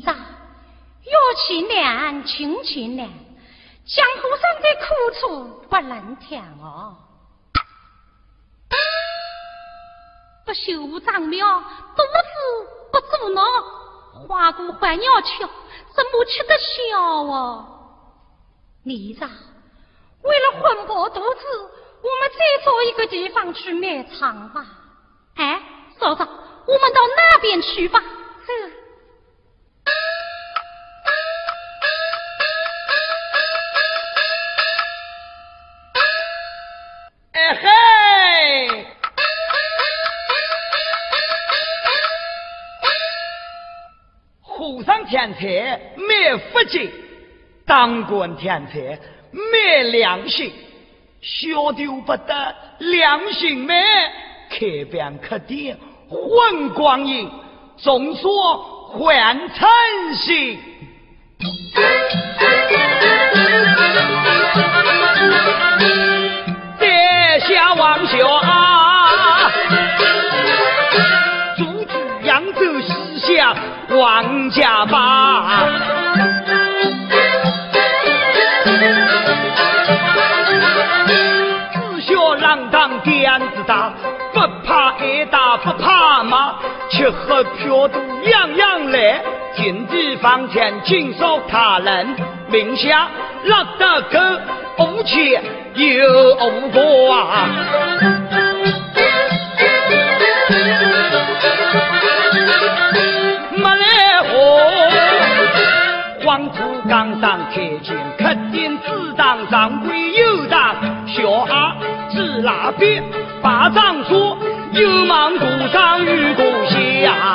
李长，月气凉，情气凉，江湖上的苦楚不能听哦。不修长苗，肚子不足恼，花姑还鸟吃，怎么吃得消哦？李长，为了混饱肚子，我们再找一个地方去卖唱吧。哎，嫂嫂，我们到那边去吧。哎和尚添财没福气，当官添财没良心，小丢不得良心美，开边客店混光阴。众说换成心，在下王小啊，驻居扬州西乡王家坝，自小浪荡点子大。不怕挨打，不怕骂，吃喝嫖赌样样来。金地房钱尽收他人名下，落得个无钱又无挂。黄土岗上开间客店，自当掌柜又当小阿，指那边。把仗说，有忙鼓上与鼓下，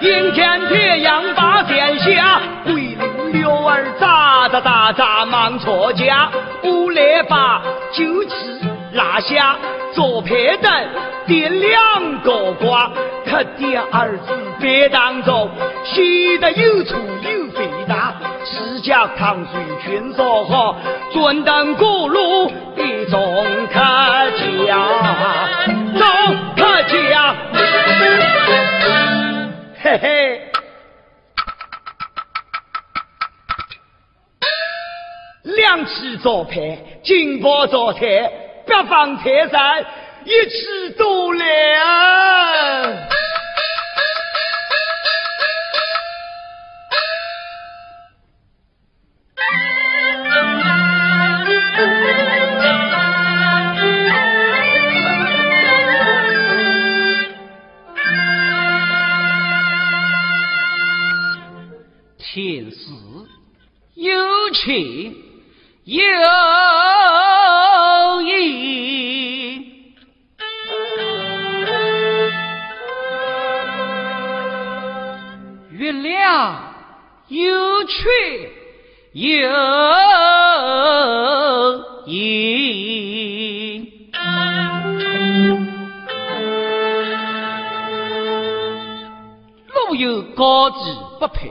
阴天太阳把天下，桂林六儿喳喳喳喳忙错家，五来把酒器拿下，做排灯点亮高挂，客店儿子别当中，喜得有粗有肥大。自家糖水全烧好，专等过路的总客家，总客家，嘿嘿，两起招牌，金宝招财，北方财神一起都来。有意，月亮有缺有阴，路有高低不平，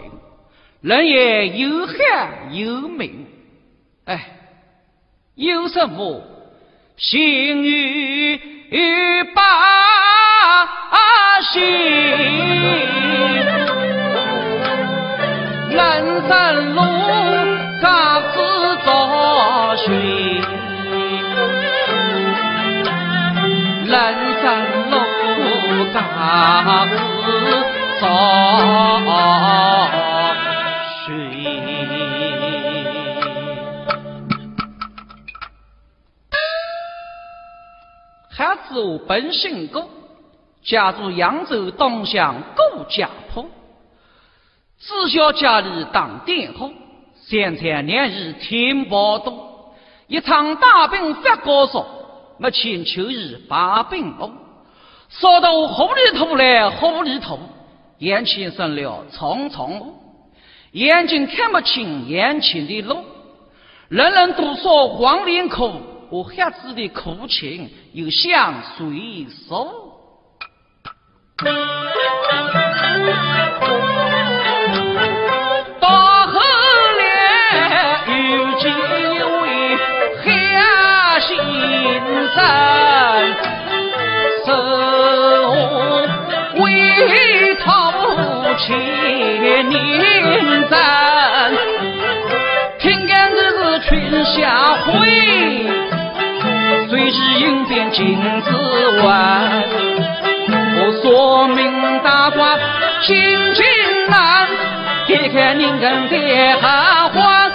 人也有寒有明。哎，有什么幸运百姓？人生路各自找寻，人生路各自找。我本姓郭，家住扬州东乡顾家坡。自小家里当佃户，三餐两日添饱多。一场大病发高烧，没钱求医把病好，烧到糊里头来糊里头，眼前生了重重雾。眼睛看不清眼前的路，人人都说黄连苦，我孩子的苦情又向谁说？千年战，听见这是群下会，谁知应变金子湾。我说明大话，心情难，别看您跟的好欢。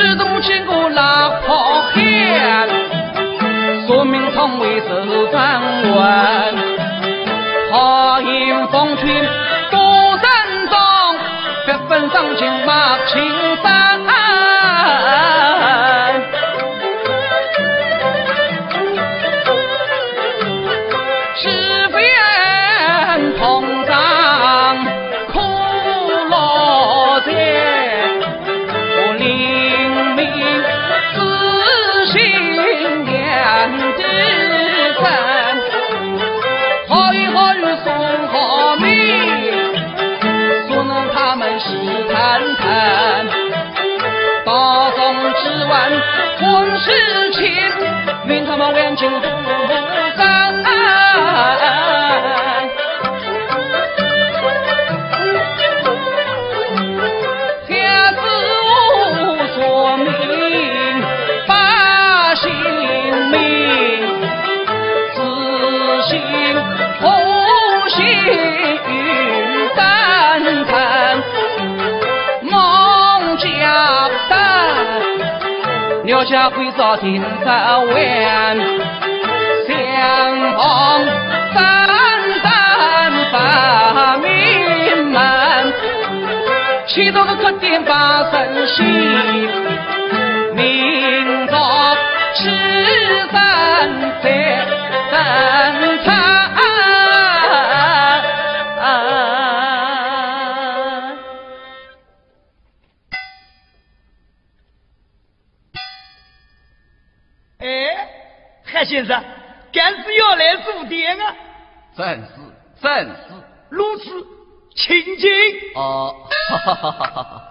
始终见过那破汉，说明从未受访问。好言风趣多人懂，百分上进马青事情，愿他们两情不散。留下会造天朝湾，相逢三三把命门，七多个客店把生心，明朝吃三三正是，如此，请进。哦，哈哈哈哈哈哈！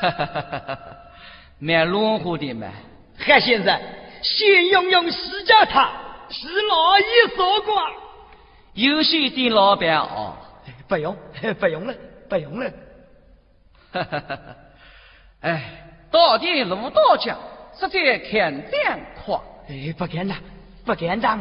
哈哈哈哈哈！卖龙虎的嘛。韩先生，先用用西家汤，是老爷所挂。有些的老板哦，不用，不用了，不用了。哈哈哈哈！哎。到底路道家，实在看点快。哎，不敢当，不敢当。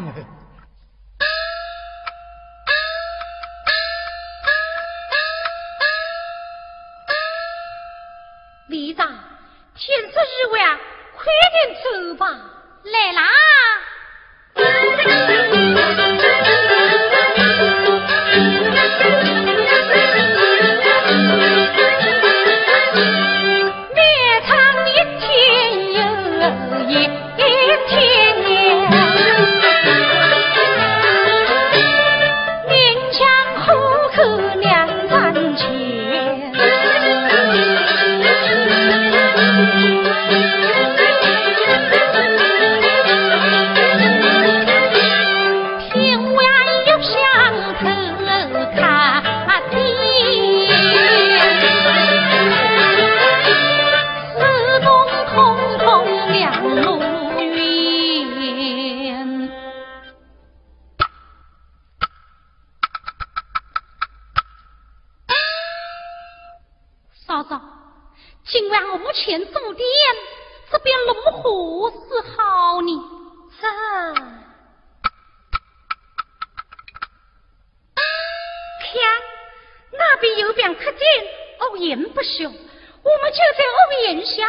就在我们眼下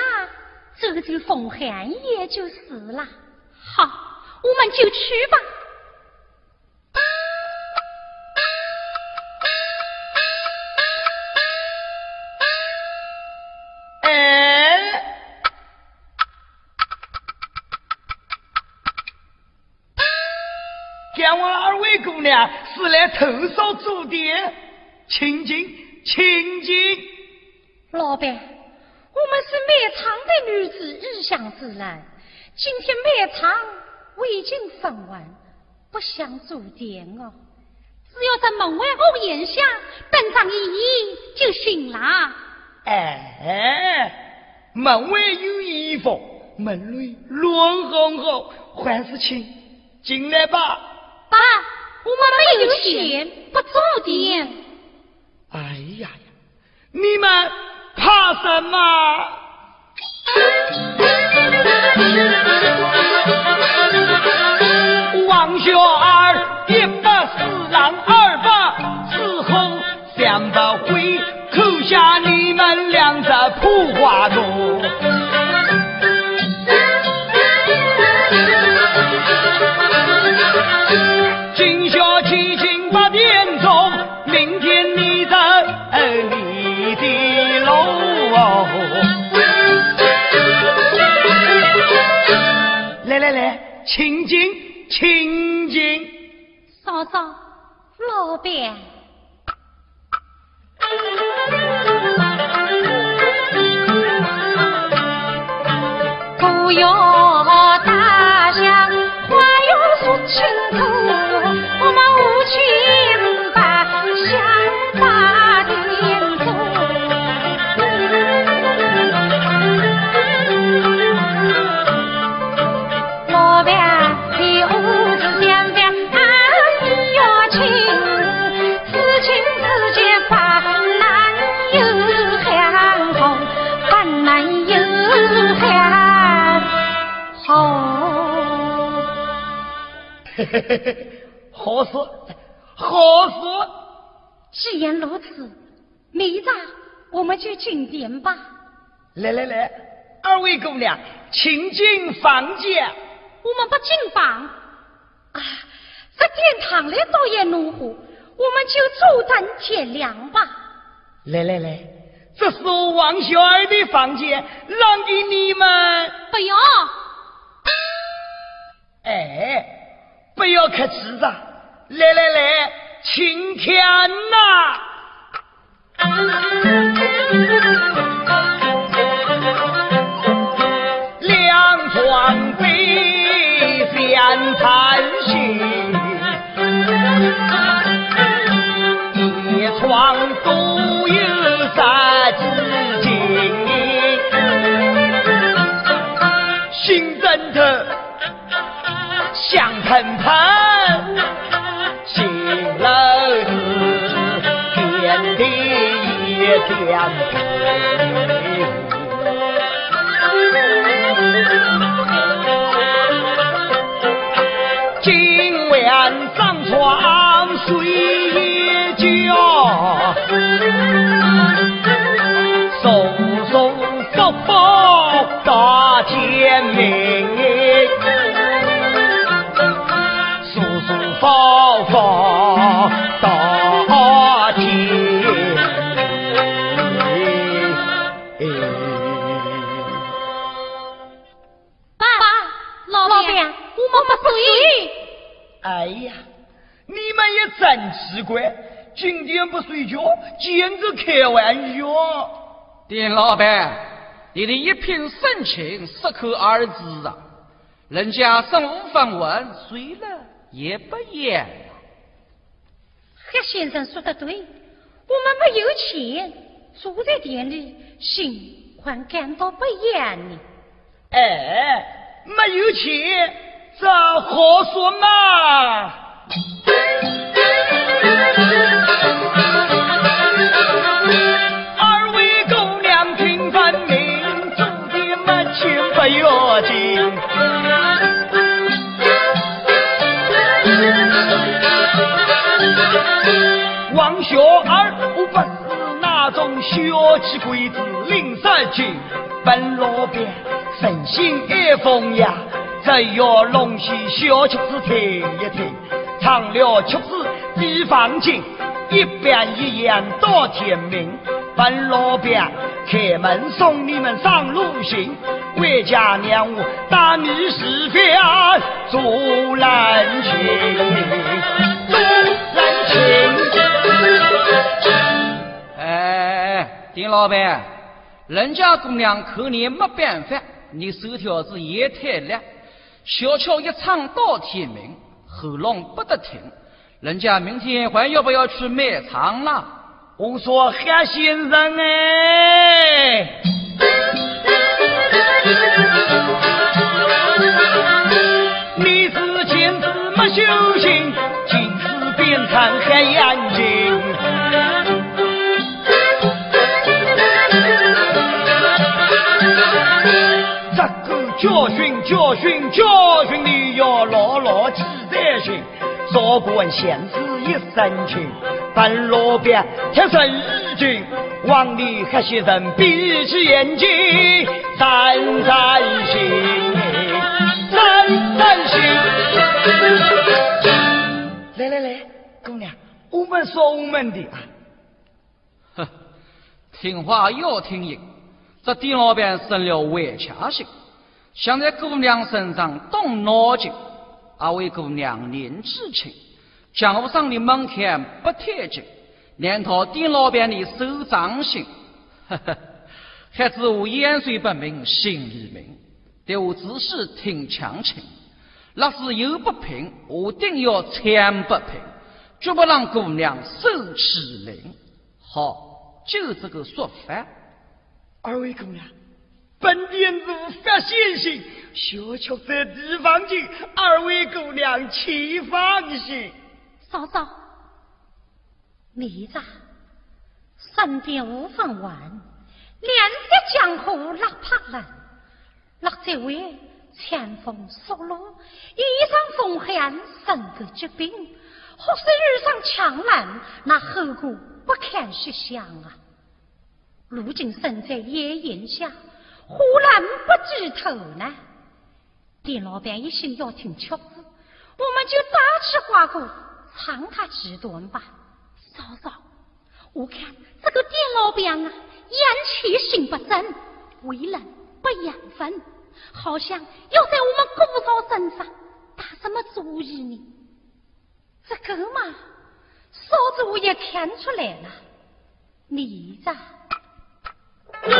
遮住风寒也就是了。好我们就去吧。啊啊啊啊啊啊二位姑娘是来投诉住的请进请进。老板我们是卖场的女子，日向自然。今天卖场未经分完，不想住店哦。只要在门外屋檐下等上一夜就行了。哎，门外有衣服，门内乱哄哄，还是请进来吧。爸。我们没有钱，不住店。哎呀呀，你们怕什么？王小二一把四郎二百，此后想不回，扣下你们两只破花 đồ。请进，请进。嫂嫂，老板，不要好说好说。既然如此，明早我们就进店吧。来来来，二位姑娘，请进房间。我们不进房啊，这殿堂里倒也暖和，我们就坐等天亮吧。来来来，这是我王小二的房间，让给你们。不要。哎。不要客气子，来来来，请天呐！两床被相残心，一床独有三只金，心真头。香喷喷，新楼子遍地一片飞。今晚上床睡一觉，舒舒服服到天明。店老板，你的一片深情适可而止啊，人家身无分文，谁了。也不严。黑先生说的对，我们没有钱，住在店里，心还感到不严呢。哎，没有钱，这好说嘛？小二，我不是那种小气鬼子领十军，本老板诚心爱风雅，只要龙戏小曲子听一听，唱了曲子比放金，一边一样到天明。本老板开门送你们上路行，回家娘我打你是非做人情，做人情。哎，哎，哎丁老板，人家姑娘可怜没办法，你手条子也太烂，小曲一唱到天明，喉咙不得停。人家明天还要不要去卖唱了？我说 黑先生哎，少管闲事一身轻。本老板铁生日军，望你黑些人闭起眼睛，散散心，散散心。来来来，姑娘，我们说我们的啊。哼，听话要听音，这丁老板生了歪掐心，想在姑娘身上动脑筋，阿位姑娘年纪轻。江湖上的门槛不太紧，连套丁老板的手掌心，呵呵，孩子我眼水不明，心里明，但我只是听强情。若是有不平，我定要惨不平，绝不让姑娘受欺凌。好，就这个说法。二位姑娘，本店主发信息，小曲在地方进，二位姑娘请放心。嫂嫂，你这身边无分文，两在江湖拉怕人，落这位前锋缩落，衣裳风寒，身个疾病，或是遇上强人，那后果不堪设想啊！如今身在野营下，忽然不知头呢。店老板一心要听曲子，我们就打起花鼓。唱他几段吧，嫂嫂，我看这个店老板啊，言气心不正，为人不严分，好像要在我们姑嫂身上打什么主意呢？这个嘛，嫂子我也看出来了，你这。怎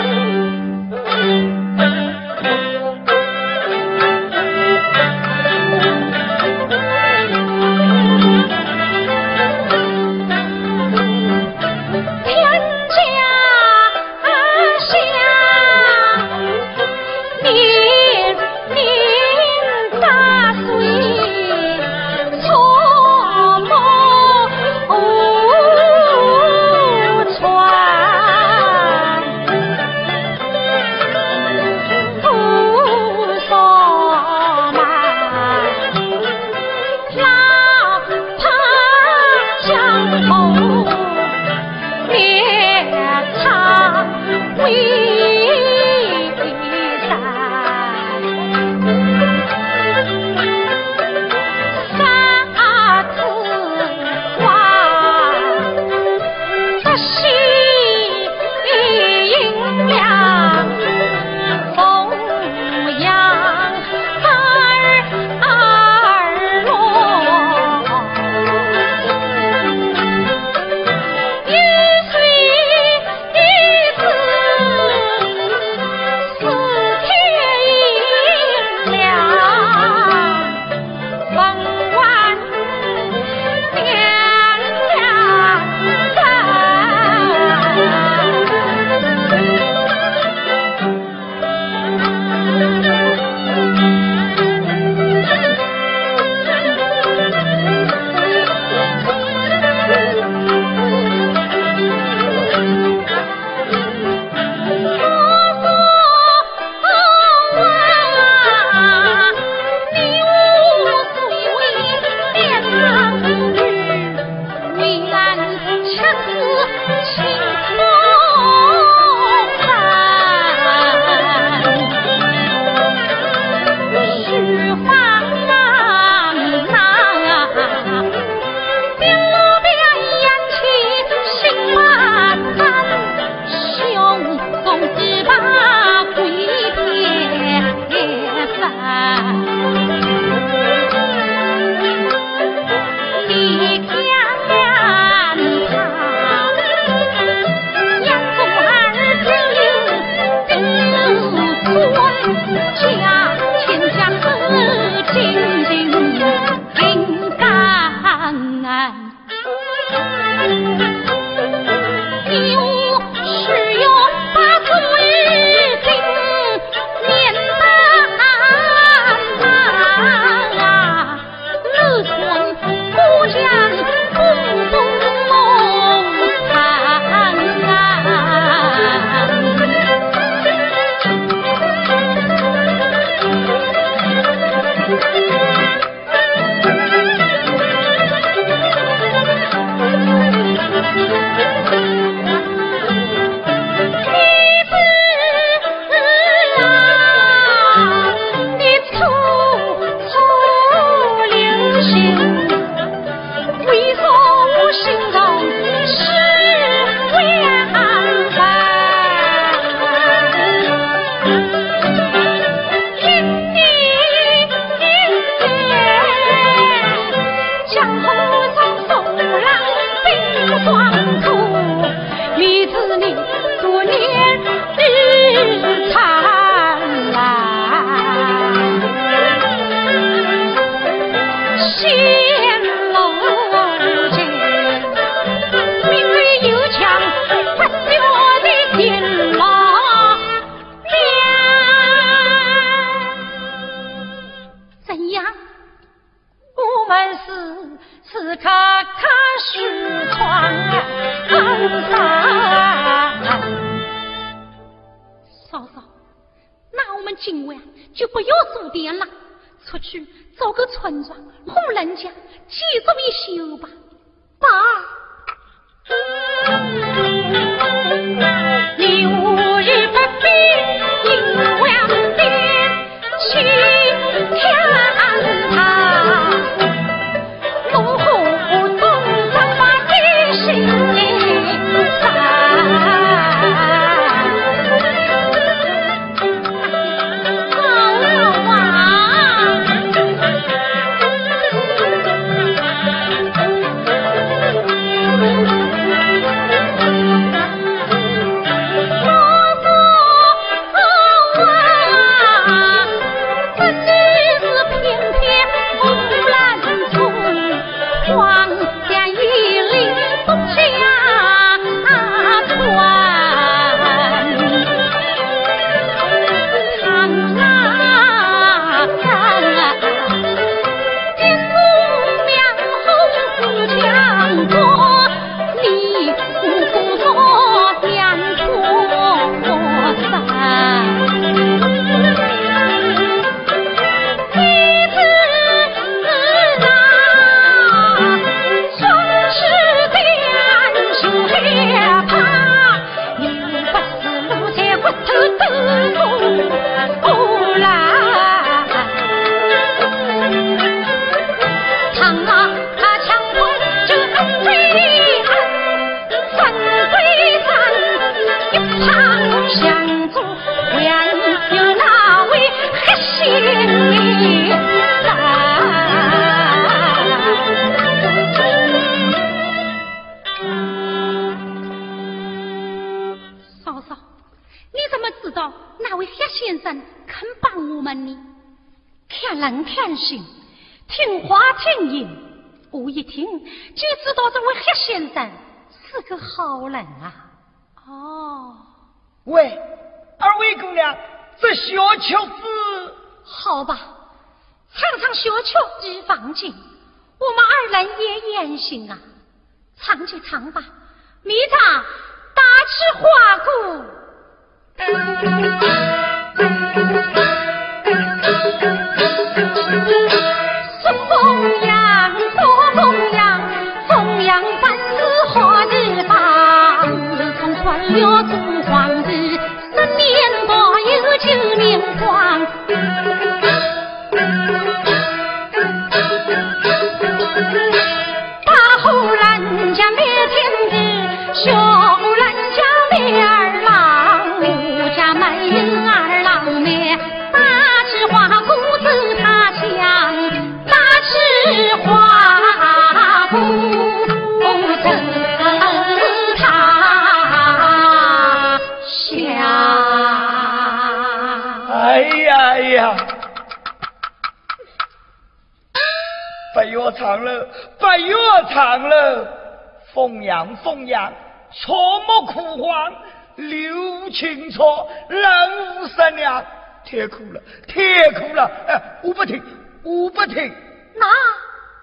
凤阳凤阳，错莫哭唤，刘清楚，人无十娘，太苦了，太苦了！哎，我不听，我不听。那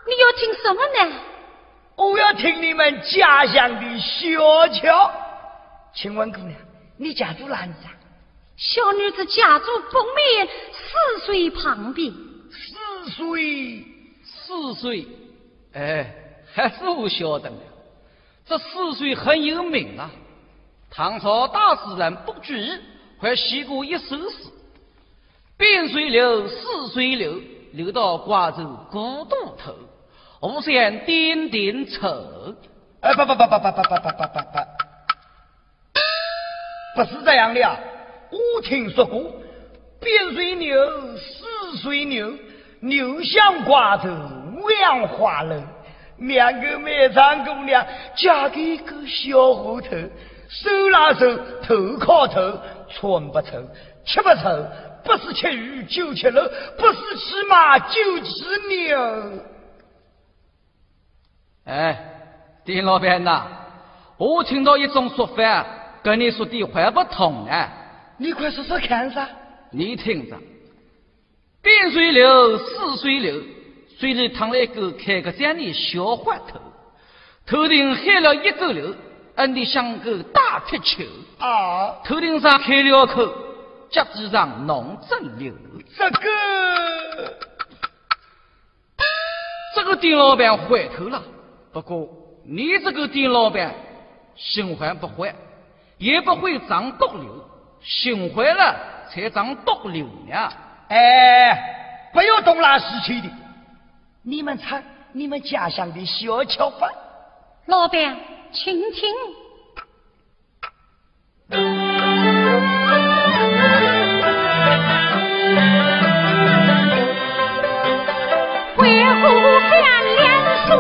你要听什么呢？我要听你们家乡的小桥。请问姑娘，你家住哪里啊？小女子家住北面泗水旁边。泗水。泗水，哎，还是我晓得的。这泗水很有名啊。唐朝大诗人卜居还写过一首诗：“汴水流，泗水流，流到瓜州古渡头。我想点点愁。”哎，不不不不不不不不不不不，不是这样的啊！我听说过，汴水牛，泗水牛，牛向瓜州。五样花楼，两个卖唱姑娘嫁给一个小伙头，手拉手，头靠头，穿不丑，吃不愁，不是吃鱼就吃肉，不是骑马就骑牛。哎，丁老板呐，我听到一种说法，跟你说的还不同呢。你快说说看噻。你听着，边水流，四水流，水里淌了一个开个山的小花头，头顶黑了一个流，摁的像个大铁球。啊，头顶上开了口，脚趾上弄针流。这个，这个丁老板坏透了。不过你这个丁老板心怀不坏，也不会长毒瘤，心坏了才长毒瘤呢。哎，不要东拉西扯的。你们唱你们家乡的小桥吧。老板，请听。为何三两水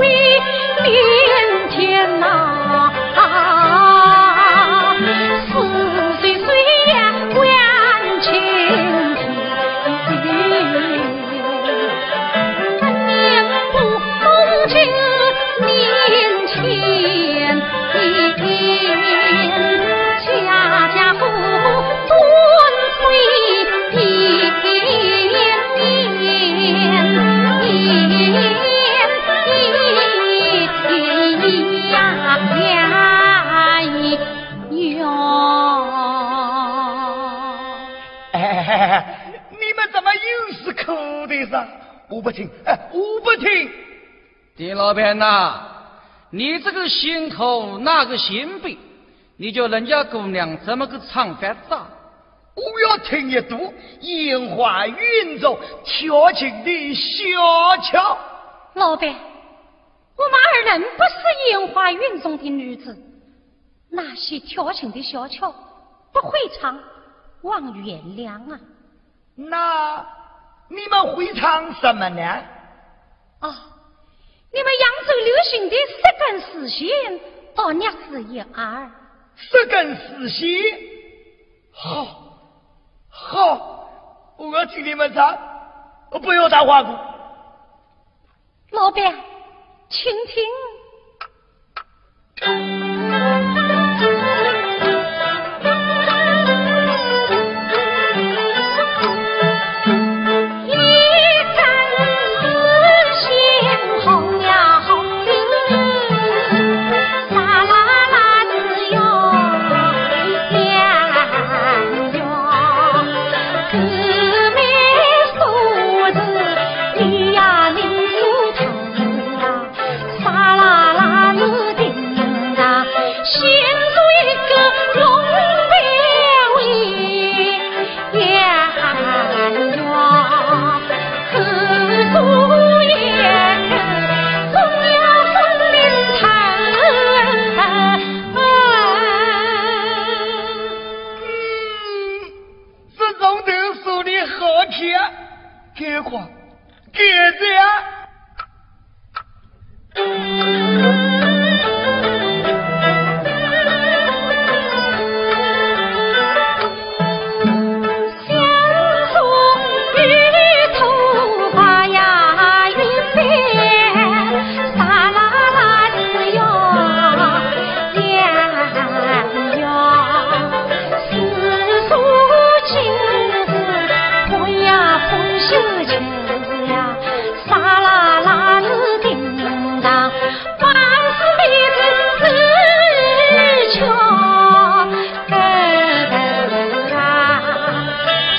我不听，哎，我不听。丁老板呐，你这个心口那个心背，你叫人家姑娘怎么个唱法子啊？我要听一读烟花云中调情的小巧。老板，我们二人不是烟花云中的女子，那些调情的小巧不会唱，望原谅啊。那你们会唱什么呢？啊，你们扬州流行的十根丝弦，到娘子一二。十根丝弦，好，好，我要听你们唱，我不要打花鼓。老板，请听。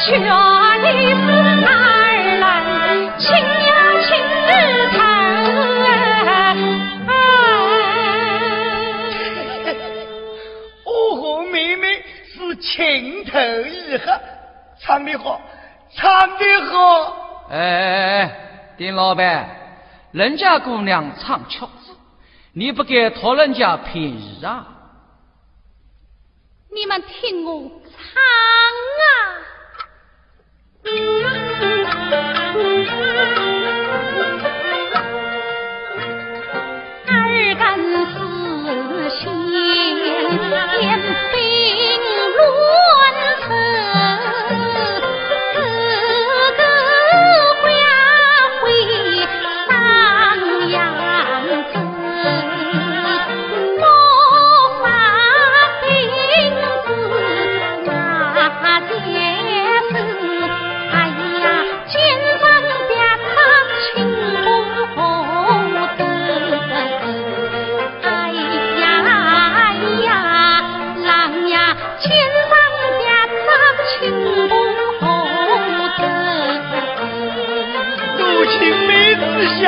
劝你是二人情呀情日头，我和妹妹是情投意合，唱得好，唱得好。哎哎哎，丁老板，人家姑娘唱曲子，你不该讨人家便宜啊！你们听我唱啊！二更四掀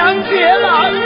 次相见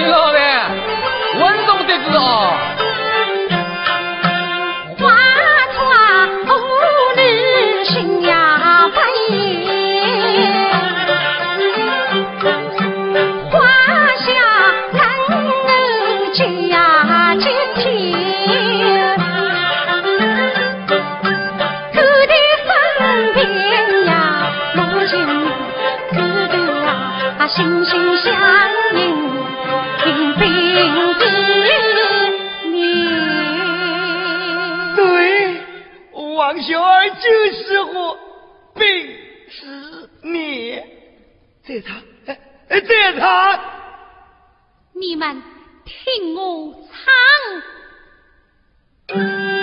你老板，稳重得子哦。听我唱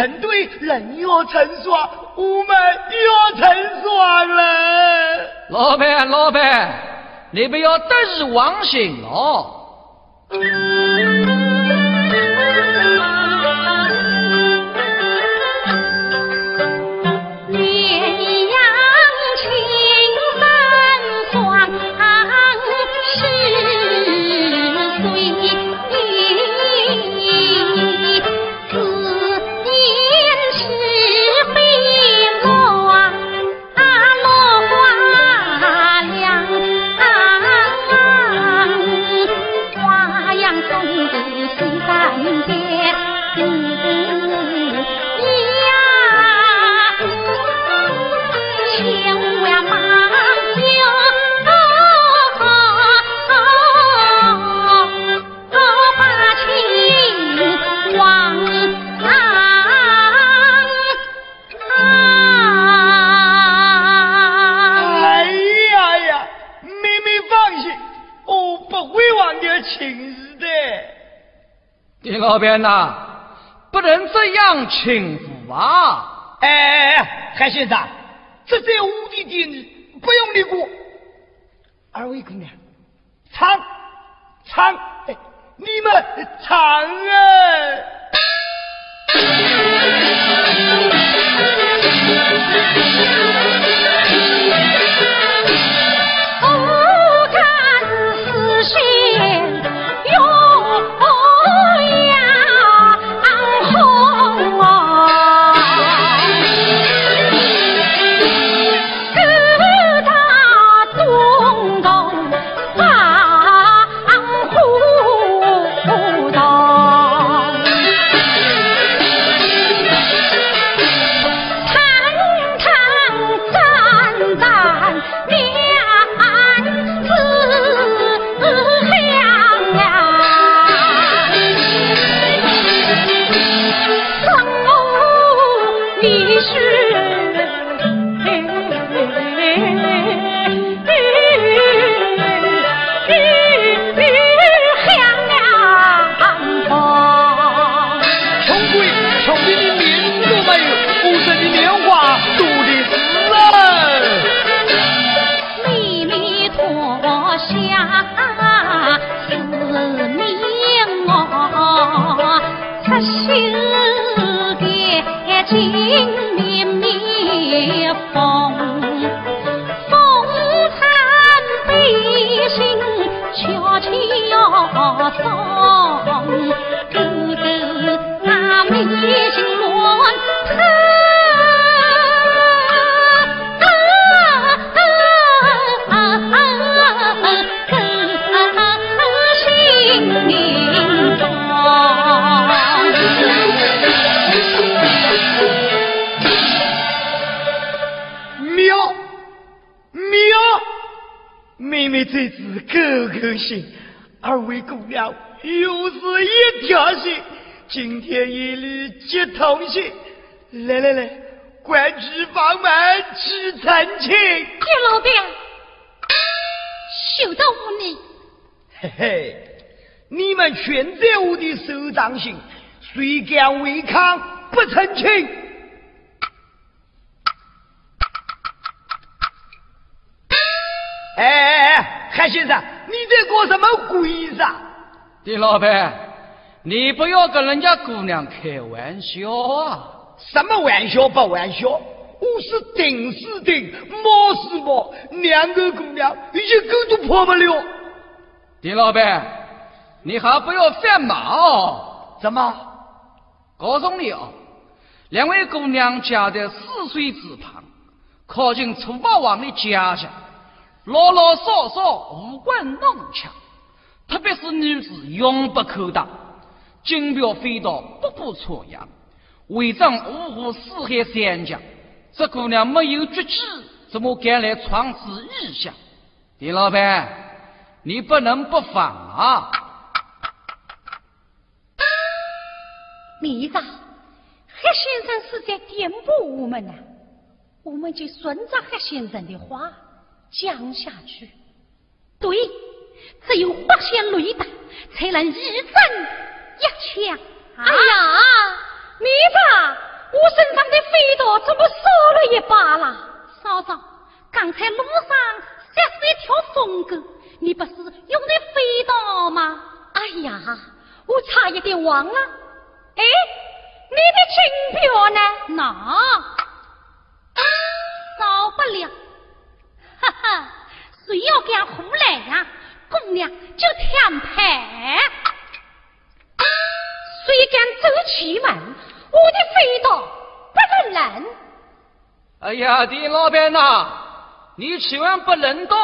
成对人要成双，我们要成双了。老板，老板，你不要得意忘形哦。边呐，不能这样轻浮啊！哎哎哎，韩先生，这在我的店里不用你过。二位姑娘，唱唱，哎，你们唱哎。二又是一条心，今天一律接同心。来来来，关起房门去成亲。叶老表，休得无礼。嘿嘿，你们全在我的手掌心，谁敢违抗不成亲？哎哎哎，韩先生。你在搞什么鬼子？李老板，你不要跟人家姑娘开玩笑啊！什么玩笑不玩笑？我是顶是顶，猫是猫，两个姑娘一个都跑不了。李老板，你还不要犯马哦！怎么？告诉你哦，两位姑娘家在泗水之旁，靠近楚霸王的家乡。老老少少无关弄强，特别是女子永不可挡，金镖飞刀步步错呀，违章五湖四海三江。这姑娘没有绝技，怎么敢来闯此异乡？李老板，你不能不防啊！李长，黑先生是在点拨我们呢，我们就顺着黑先生的话。讲下去，对，只有八仙雷打，才能一针一枪。哎呀，你咋？我身上的飞刀怎么少了一把了？嫂嫂，刚才路上吓死一条疯狗，你不是用的飞刀吗？哎呀，我差一点忘了。哎，你的金镖呢？那少不了。哈哈，谁要敢胡来呀？姑娘就天牌。谁敢走气门？我的飞刀不能扔。哎呀，李老板呐，你千万不能动，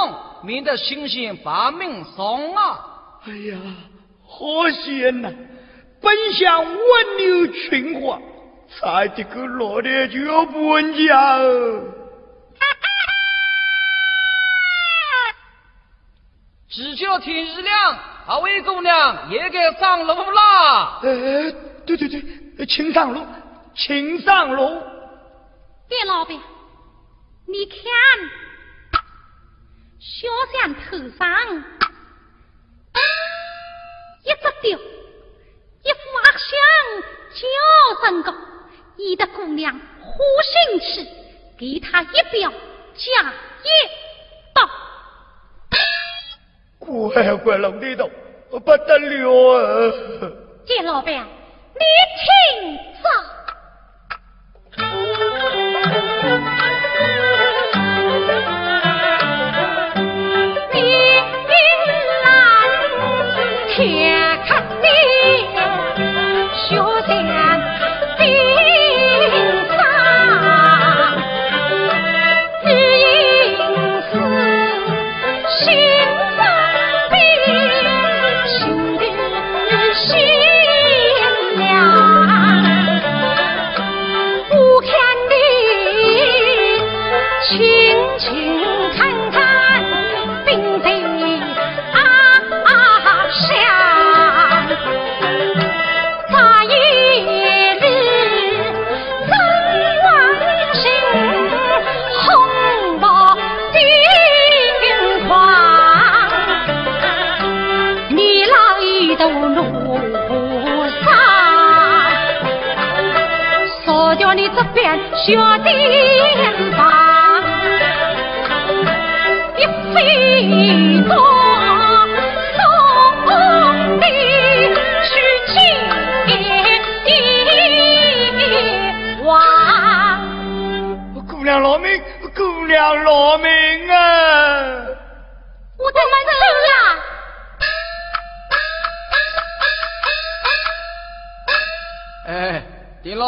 免得星星把命送啊！哎呀，好险呐！本想蜗牛群花，差点个落点就要搬家。只叫天一亮，二位姑娘也该上路啦。呃，对对对，请上路，请上路。别老板，你看，小山头上一只雕，一副阿香叫声高，一的姑娘呼兴起，给他一表加一道。乖乖弄得到，不得了啊！金老板，你听着。小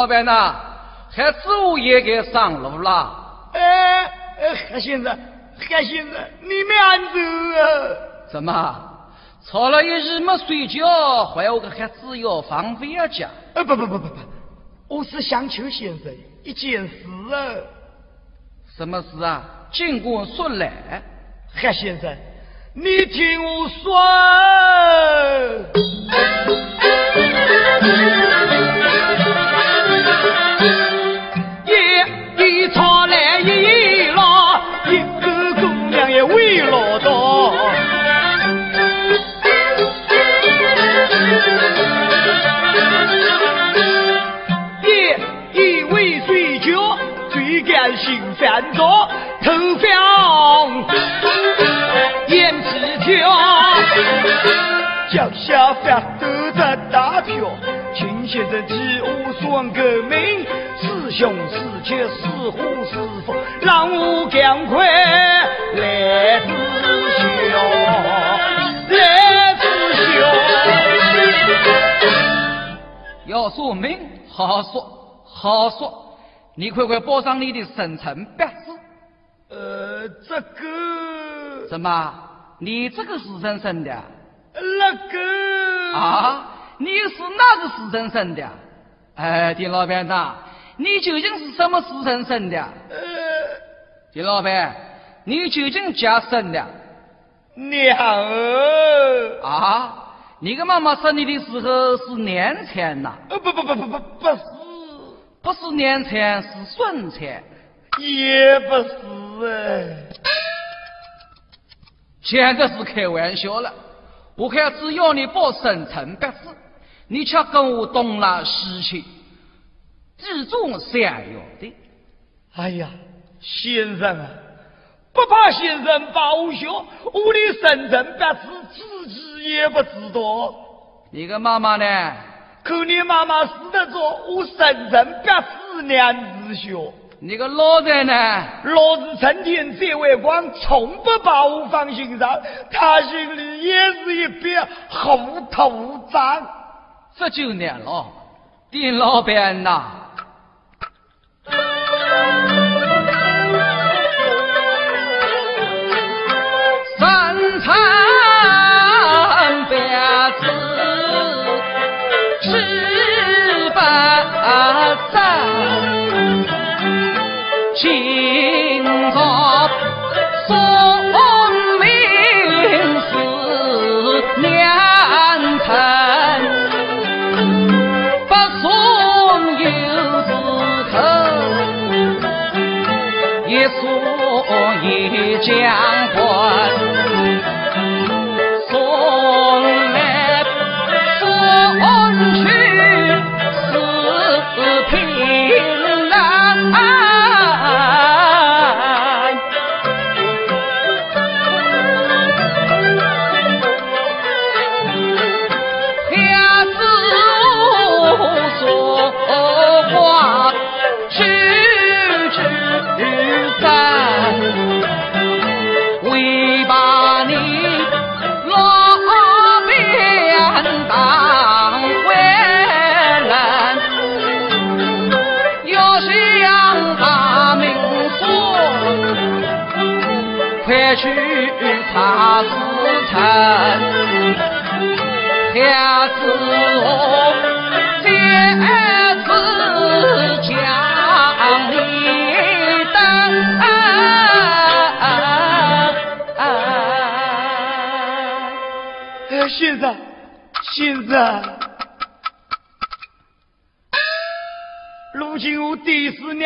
板呐，还子我也该上路了。哎，黑先生，黑先生，你慢走啊！怎么？吵了一日没睡觉，还我个孩子要放飞啊家？呃，不不不不不，我是想求先生一件事啊。什么事啊？尽管说来。黑先生，你听我说。脚下发抖的大票。秦先生替我算个命，师兄师姐师虎师父，让我赶快来自修，来自修。要说命，好好说，好说。你快快报上你的生辰八字。呃，这个怎么？你这个时辰生的？那个啊，你是哪个时辰生的？哎，丁老板呐，你究竟是什么时辰生的？呃，丁老板，你究竟家生的？娘儿啊，你的妈妈生你的时候是年产呐？呃，不不不不不不是。不是年产，是顺产，也不是哎，简直是开玩笑了。我看只要你报生辰八字，你却跟我东拉西去，记住想要的。哎呀，先生啊，不怕先生报销，我的生辰八字自己也不知道。你个妈妈呢？可你妈妈死得早，我生辰八字娘子小。你个老人呢？老子成天在外光，从不把我放心上。他心里也是一片糊涂账。这就难了，丁老板呐。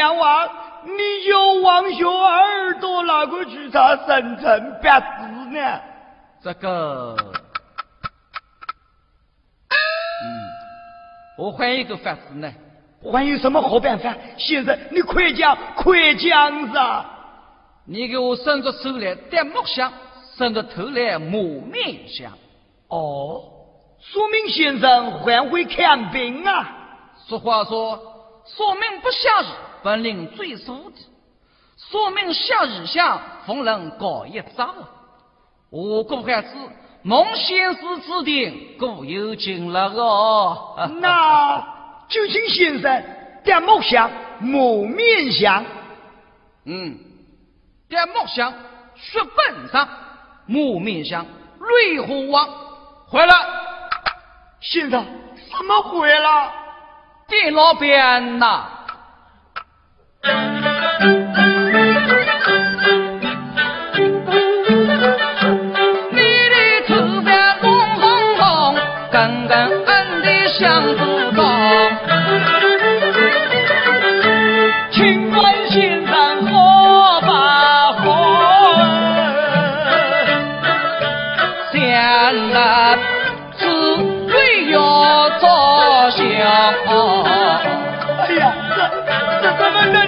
弟是娘亡。你叫王兄耳朵哪个去查生辰八字呢？这个，嗯，我换一个法子呢。还有什么好办法？先生，你快讲，快讲噻！你给我伸着手来戴木香，伸着头来抹面香。哦，说明先生还会看病啊？俗话说，说明不下雨。本领最熟的，说明夏日下逢人搞一招。我国还是孟先生指定故有经了哦。那就请先生点木香、木面香。嗯，点木香，血本上，木面香，瑞虎王回来。先生，怎么回了？店老板呐。Thank you.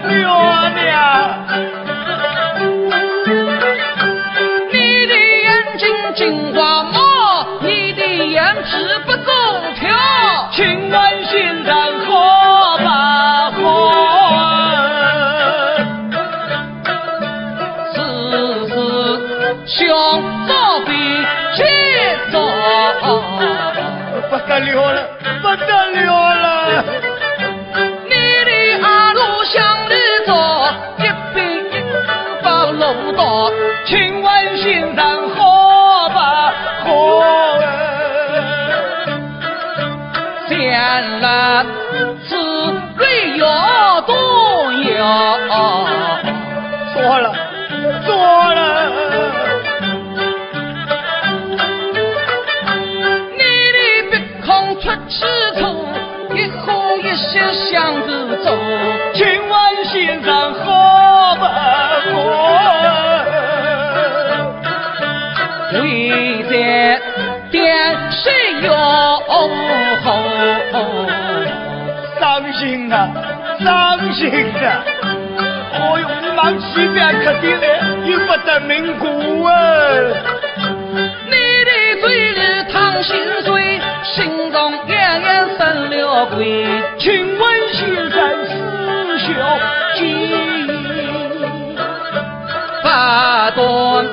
娘娘，你的眼睛金，你的不中调，请问不？不得了了，不得了了。楼道，请问先生好不好？见了。伤心啊！哦哟，你忙西边去的嘞，又不得名故啊！你的嘴里淌心水，心中暗暗生了鬼。请问先生是小姐，八段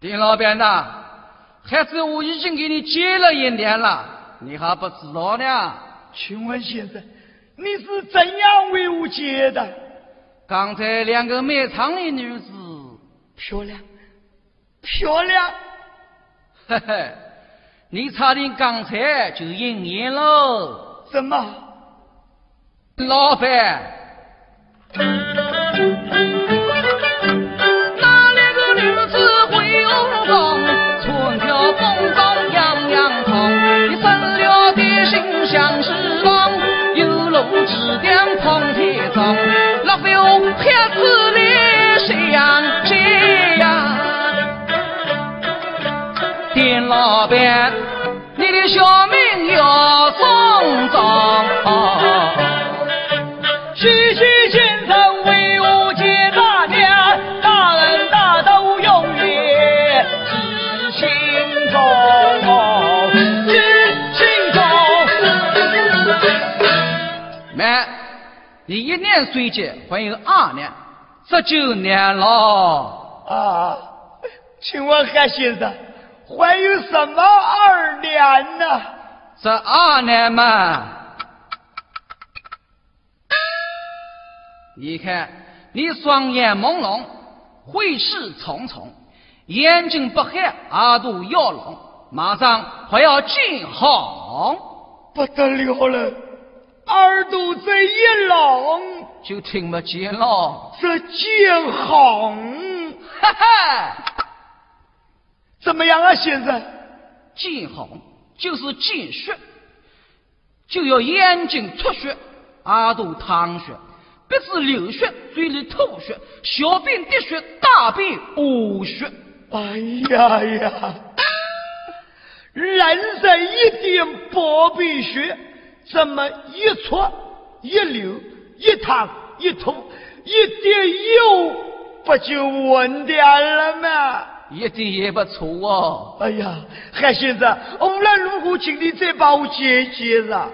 丁老板呐，孩子，我已经给你借了一年了，你还不知道呢？请问先生，你是怎样为我借的？刚才两个卖唱的女子，漂亮，漂亮，嘿嘿，你差点刚才就应验了。怎么？老板。老表孩子的相见呀，店老板，你的小命要送终。一年岁节还有二年，这九年了啊！请问韩先生，还有什么二年呢？这二年嘛，你看你双眼朦胧，回事重重，眼睛不黑，耳朵要聋，马上还要进行，不得了了。耳朵这一聋，就听不见了。这见红，哈哈，怎么样啊，先生？见红就是见血，就要眼睛出血，耳朵淌血，鼻子流血，嘴里吐血，小便滴血，大便呕血。哎呀呀，人生一点不必学。怎么一搓一流一淌一吐一点油不就稳点了吗？一点也不错哦。哎呀，韩先生，无论如何，请你再帮我接接了。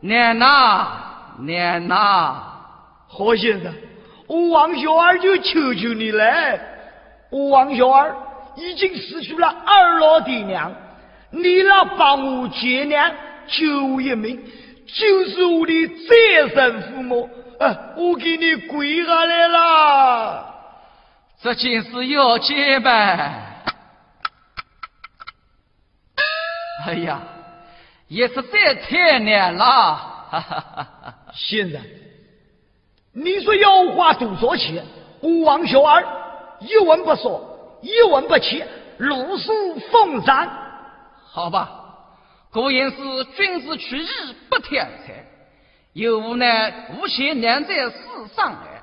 娘呐，娘呐，何先生，我王小二就求求你了。我王小二已经失去了二老爹娘，你来帮我接娘，救我一命，就是我的再生父母。呃，我给你跪下来了。这件事要结呗。哎呀，也是在太难了。哈哈哈哈先生，你说要花多少钱？我王小二一文不说，一文不欠，如数奉上。好吧，果然是君子取义不挑财，有无奈无钱难在世上来，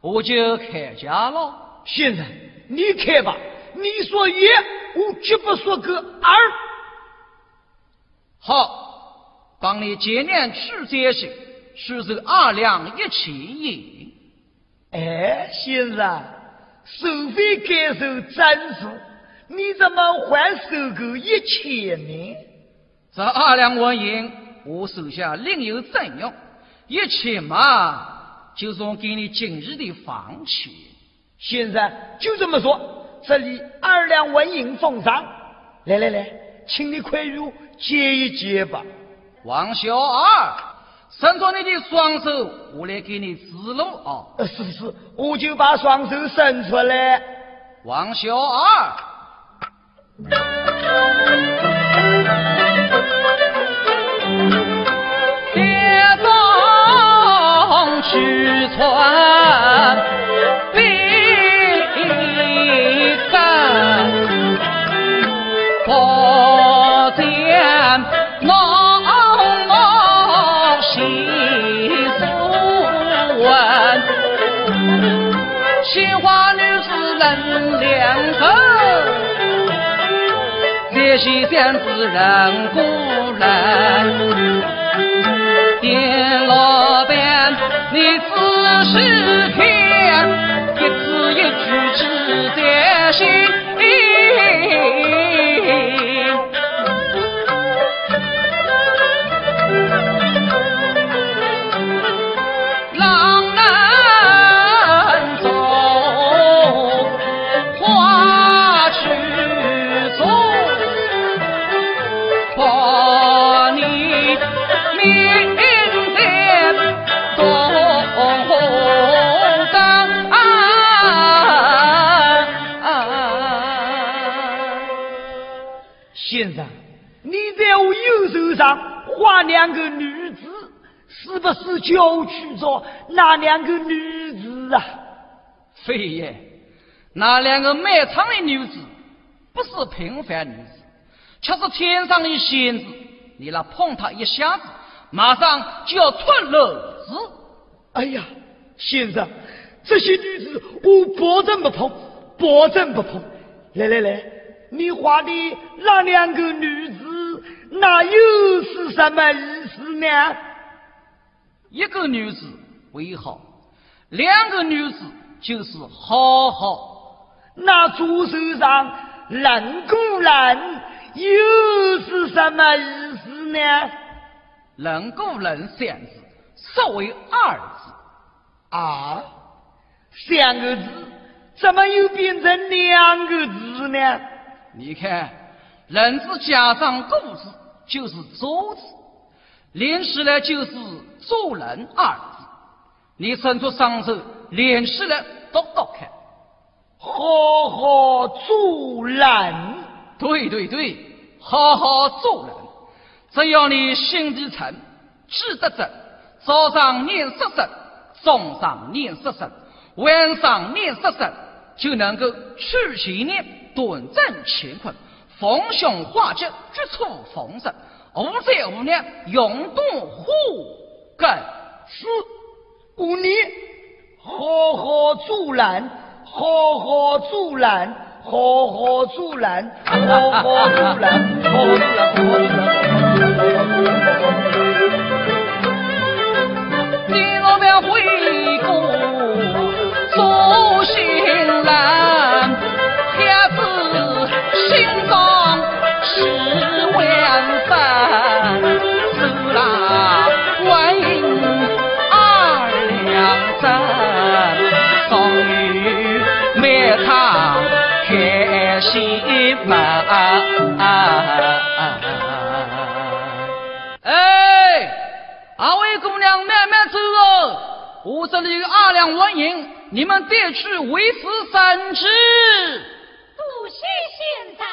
我就开价了。先生，你开吧。你说一，我绝不说个二。好，帮你今年取这些，出售二两一钱银。哎，先生，收费该收真数，你怎么还收个一千呢？这二两纹银，我手下另有赠用，一千嘛，就算给你今日的房钱。先生，就这么说，这里二两纹银奉上。来来来，请你快入接一接吧。王小二，伸出你的双手，我来给你指路啊！呃，是是，我就把双手伸出来。王小二，去穿必干，不见浓墨细书文，心花女子人两口。这些仙子人故人，店老板，你仔细听，一字一句记在心。不是就去着那两个女子啊？非也，那两个卖唱的女子不是平凡女子，却是天上的仙子。你那碰她一下子，马上就要出篓子。哎呀，先生，这些女子我保证不碰，保证不碰。来来来，你画的那两个女子，那又是什么意思呢？一个女子为好，两个女子就是好好。那左手上人工人又是什么意思呢？人过人三字，实为二字。啊，三个字怎么又变成两个字呢？你看，人字加上过字就是周字，连起来就是做人二字。你伸出双手，连起来读读看。好好做人，对对对，好好做人。只要你心地诚，志得正，早上念十声，中上念十声，晚上念十声，就能够去其念，顿正乾坤，逢凶化吉，绝处逢生，无灾无难，永动虎根。是五年，好好做人，好好做人，好好做人，好好做人，好好做人，好好做人。你老板回顾慢，哎，二位姑娘慢慢走哦，我这里有二两纹银，你们带去维持生计。不谢，县长。